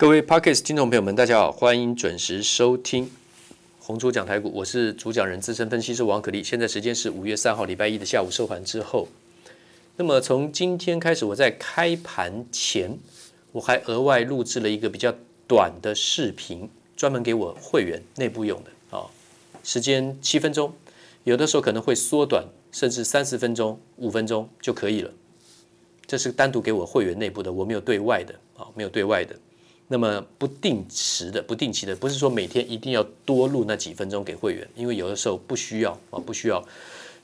各位 Podcast 听众朋友们，大家好，欢迎准时收听红猪讲台股，我是主讲人资深分析师王可立。现在时间是五月三号礼拜一的下午收盘之后。那么从今天开始，我在开盘前，我还额外录制了一个比较短的视频，专门给我会员内部用的啊，时间七分钟，有的时候可能会缩短，甚至三十分钟、五分钟就可以了。这是单独给我会员内部的，我没有对外的啊，没有对外的。那么不定时的、不定期的，不是说每天一定要多录那几分钟给会员，因为有的时候不需要啊，不需要，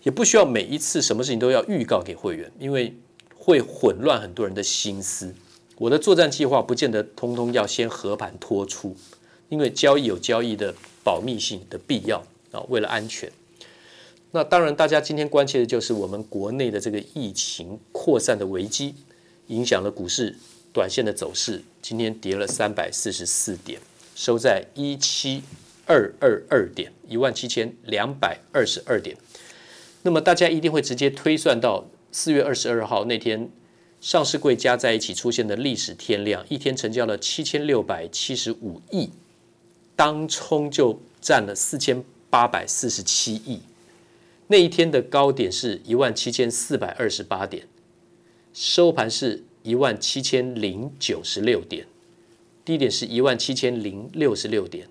也不需要每一次什么事情都要预告给会员，因为会混乱很多人的心思。我的作战计划不见得通通要先和盘托出，因为交易有交易的保密性的必要啊，为了安全。那当然，大家今天关切的就是我们国内的这个疫情扩散的危机，影响了股市。短线的走势，今天跌了三百四十四点，收在一七二二二点，一万七千两百二十二点。那么大家一定会直接推算到四月二十二号那天，上市柜加在一起出现的历史天量，一天成交了七千六百七十五亿，当冲就占了四千八百四十七亿。那一天的高点是一万七千四百二十八点，收盘是。一万七千零九十六点，低点是一万七千零六十六点。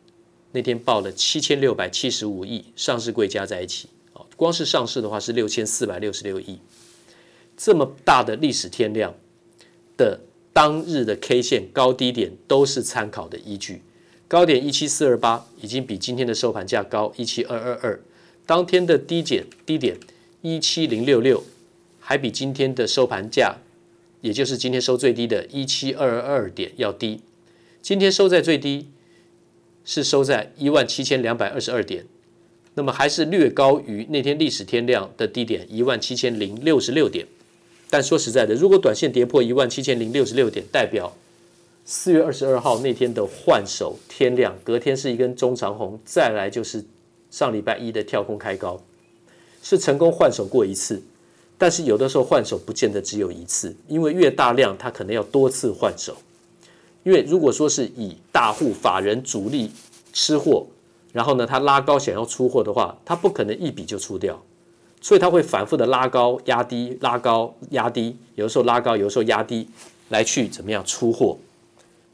那天报了七千六百七十五亿，上市柜加在一起，哦光是上市的话是六千四百六十六亿。这么大的历史天量的当日的 K 线高低点都是参考的依据。高点一七四二八，已经比今天的收盘价高一七二二二。当天的低减低点一七零六六，还比今天的收盘价。也就是今天收最低的一七二二点要低，今天收在最低是收在一万七千两百二十二点，那么还是略高于那天历史天量的低点一万七千零六十六点。但说实在的，如果短线跌破一万七千零六十六点，代表四月二十二号那天的换手天量，隔天是一根中长红，再来就是上礼拜一的跳空开高，是成功换手过一次。但是有的时候换手不见得只有一次，因为越大量，它可能要多次换手。因为如果说是以大户法人主力吃货，然后呢，他拉高想要出货的话，他不可能一笔就出掉，所以他会反复的拉高压低，拉高压低，有的时候拉高，有的时候压低，来去怎么样出货。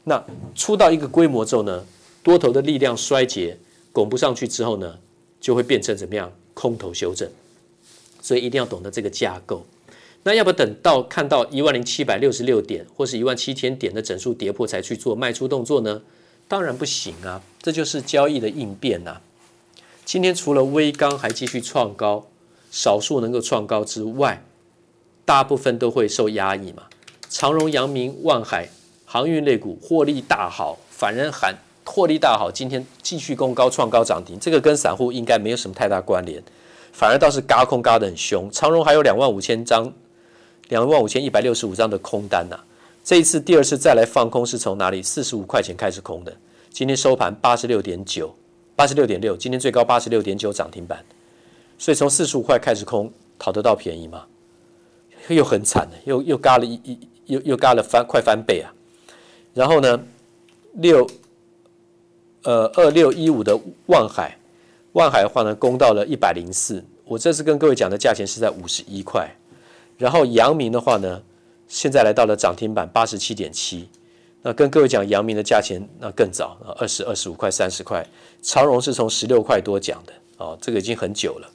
那出到一个规模之后呢，多头的力量衰竭，拱不上去之后呢，就会变成怎么样空头修正。所以一定要懂得这个架构，那要不等到看到一万零七百六十六点或是一万七千点的整数跌破才去做卖出动作呢？当然不行啊，这就是交易的应变呐、今天除了威刚还继续创高，少数能够创高之外，大部分都会受压抑嘛。长荣、阳明、万海航运类股获利大好，反人喊获利大好，今天继续攻高创高涨停，这个跟散户应该没有什么太大关联。反而倒是嘎空嘎得很凶，长荣还有两万五千张，两万五千一百六十五张的空单呐、这一次第二次再来放空是从哪里？四十五块钱开始空的，今天收盘八十六点九，八十六点六，今天最高八十六点九涨停板。所以从四十五块开始空，讨得到便宜吗？又很惨的，又又嘎了一一又又嘎了翻快翻倍啊。然后呢，六呃二六一五的望海。万海的话呢，攻到了一百零四。我这次跟各位讲的价钱是在五十一块。然后阳明的话呢，现在来到了涨停板八十七点七。那跟各位讲阳明的价钱，那更早，二十二十五块、三十块。长荣是从十六块多讲的哦，这个已经很久了。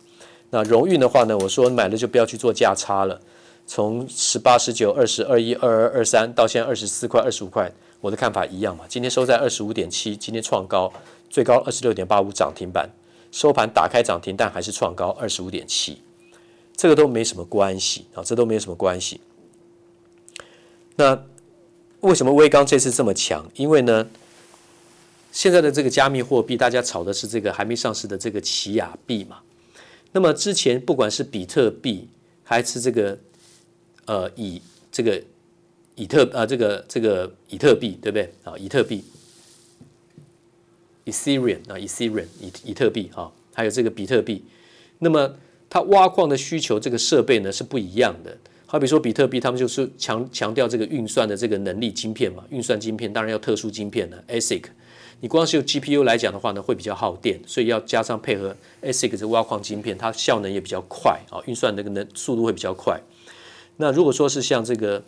那荣运的话呢，我说买了就不要去做价差了。从十八、十九、二十二、一、二二、二三到现在二十四块、二十五块，我的看法一样嘛。今天收在二十五点七，今天创高，最高二十六点八五涨停板。收盘打开涨停，但还是创高二十五点七，这个都没什么关系啊，这都没有什么关系。那为什么威刚这次这么强？因为呢，现在的这个加密货币，大家炒的是这个还没上市的这个奇亚币嘛。那么之前不管是比特币还是这个呃以这个以特、呃、这个这个以特币，对不对啊？以特币。Ethereum 啊，Ethereum 以以特币哈，还有这个比特币，那么它挖矿的需求这个设备呢是不一样的。好比说比特币，他们就是强强调这个运算的这个能力晶片嘛，运算晶片当然要特殊晶片了，ASIC。你光是用 GPU 来讲的话呢，会比较耗电，所以要加上配合 ASIC 这挖矿晶片，它效能也比较快啊，运算那个能速度会比较快。那如果说是像这个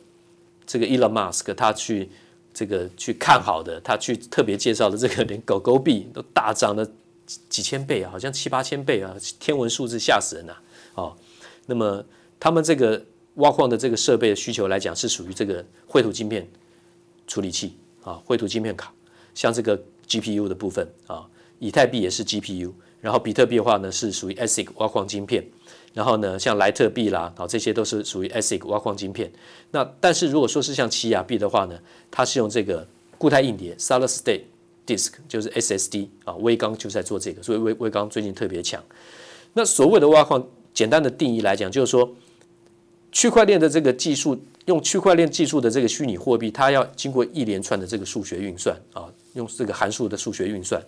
这个 Elon Musk 他去这个去看好的，他去特别介绍的这个连狗狗币都大涨了几千倍啊，好像七八千倍啊，天文数字吓死人呐！哦，那么他们这个。挖矿的这个设备的需求来讲，是属于这个绘图晶片处理器啊，绘图晶片卡，像这个 GPU 的部分啊，以太币也是 GPU，然后比特币的话呢是属于 ASIC 挖矿晶片，然后呢像莱特币啦啊，这些都是属于 ASIC 挖矿晶片。那但是如果说是像奇亚币的话呢，它是用这个固态硬碟 （Solid State Disk），就是 SSD 啊，威刚就在做这个，所以威威刚最近特别强。那所谓的挖矿，简单的定义来讲，就是说。区块链的这个技术，用区块链技术的这个虚拟货币，它要经过一连串的这个数学运算啊，用这个函数的数学运算，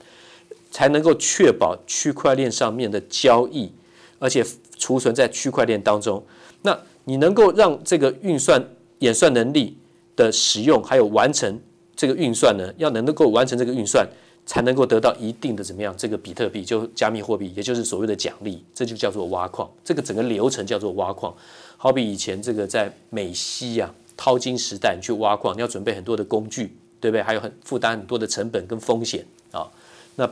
才能够确保区块链上面的交易，而且储存在区块链当中。那你能够让这个运算演算能力的使用，还有完成这个运算呢，要能够完成这个运算，才能够得到一定的怎么样？这个比特币就加密货币，也就是所谓的奖励，这就叫做挖矿。这个整个流程叫做挖矿。好比以前这个在美西啊淘金时代，你去挖矿，你要准备很多的工具，对不对？还有很负担很多的成本跟风险啊。那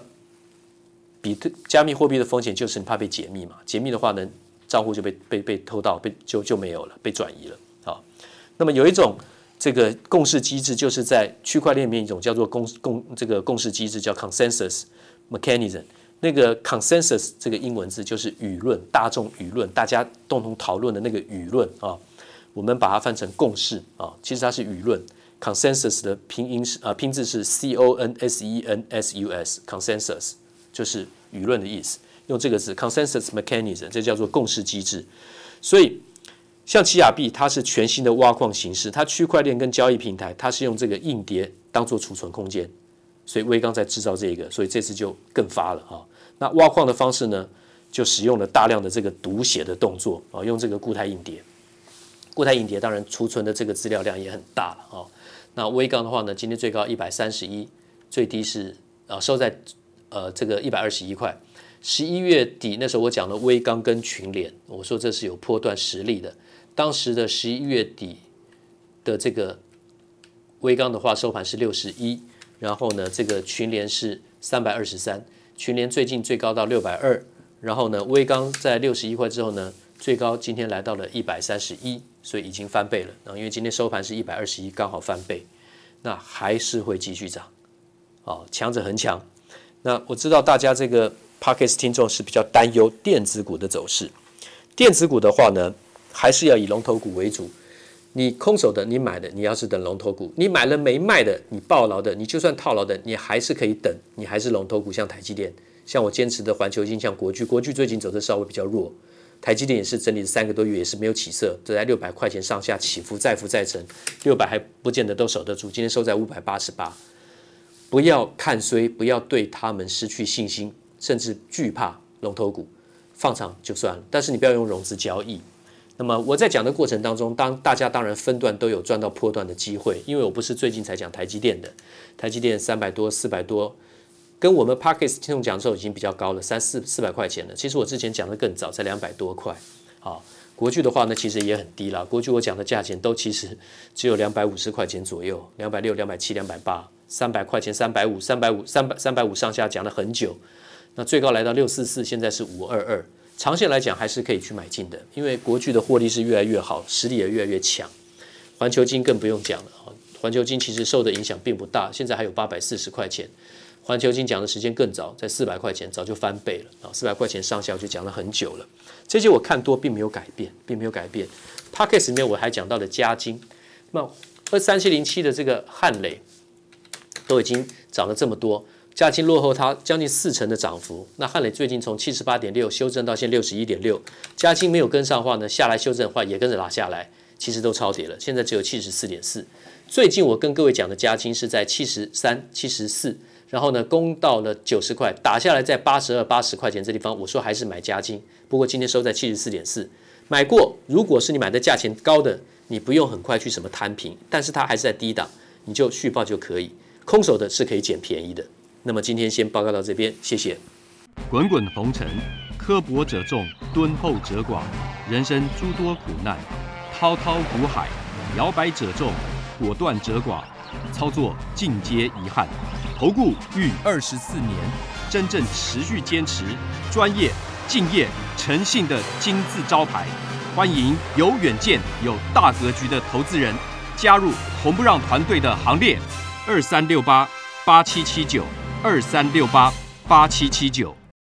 比特加密货币的风险就是你怕被解密嘛？解密的话呢，账户就被被被偷盗，被就就没有了，被转移了啊。那么有一种这个共识机制，就是在区块链里面一种叫做共共这个共识机制，叫 consensus mechanism。那个 consensus 这个英文字就是舆论、大众舆论，大家共同讨论的那个舆论啊，我们把它翻成共识啊，其实它是舆论。consensus 的拼音是啊，拼字是 c o n s e n s u s，consensus 就是舆论的意思。用这个字 consensus mechanism，这叫做共识机制。所以像奇亚币，它是全新的挖矿形式，它区块链跟交易平台，它是用这个硬碟当做储存空间。所以威刚在制造这个，所以这次就更发了啊。那挖矿的方式呢，就使用了大量的这个读写的动作啊，用这个固态硬碟。固态硬碟当然储存的这个资料量也很大了啊。那威刚的话呢，今天最高一百三十一，最低是啊收在呃这个一百二十一块。十一月底那时候我讲了威刚跟群联，我说这是有波段实力的。当时的十一月底的这个威刚的话收盘是六十一。然后呢，这个群联是三百二十三，群联最近最高到六百二，然后呢，威刚在六十一块之后呢，最高今天来到了一百三十一，所以已经翻倍了。然后因为今天收盘是一百二十一，刚好翻倍，那还是会继续涨，哦，强者恒强。那我知道大家这个 Podcast 听众是比较担忧电子股的走势，电子股的话呢，还是要以龙头股为主。你空手的，你买的，你要是等龙头股；你买了没卖的，你抱牢的，你就算套牢的，你还是可以等，你还是龙头股。像台积电，像我坚持的环球金，像国巨，国巨最近走的稍微比较弱。台积电也是整理了三个多月，也是没有起色，就在六百块钱上下起伏，再浮再沉，六百还不见得都守得住。今天收在五百八十八，不要看衰，不要对他们失去信心，甚至惧怕龙头股，放长就算了，但是你不要用融资交易。那么我在讲的过程当中，当大家当然分段都有赚到破段的机会，因为我不是最近才讲台积电的，台积电三百多、四百多，跟我们 Podcast 听众讲的时候已经比较高了，三四四百块钱了。其实我之前讲的更早，才两百多块。好，国巨的话呢，其实也很低了。国巨我讲的价钱都其实只有两百五十块钱左右，两百六、两百七、两百八，三百块钱、三百五、三百五、三百三百五上下讲了很久。那最高来到六四四，现在是五二二。长线来讲还是可以去买进的，因为国巨的获利是越来越好，实力也越来越强。环球金更不用讲了啊，环球金其实受的影响并不大，现在还有八百四十块钱。环球金讲的时间更早，在四百块钱早就翻倍了啊，四百块钱上下就讲了很久了。这些我看多并没有改变，并没有改变。Podcast 里面我还讲到了加金，那二三七零七的这个汉磊都已经涨了这么多。嘉金落后它将近四成的涨幅，那汉磊最近从七十八点六修正到现六十一点六，嘉晶没有跟上的话呢，下来修正的话也跟着拉下来，其实都超跌了，现在只有七十四点四。最近我跟各位讲的嘉金是在七十三、七十四，然后呢攻到了九十块，打下来在八十二、八十块钱这地方，我说还是买嘉金，不过今天收在七十四点四，买过，如果是你买的价钱高的，你不用很快去什么摊平，但是它还是在低档，你就续报就可以。空手的是可以捡便宜的。那么今天先报告到这边，谢谢。滚滚红尘，刻薄者众，敦厚者寡；人生诸多苦难，滔滔苦海，摇摆者众，果断者寡。操作尽皆遗憾。投顾逾二十四年，真正持续坚持、专业、敬业、诚信的金字招牌。欢迎有远见、有大格局的投资人加入红不让团队的行列。二三六八八七七九，二三六八八七七九。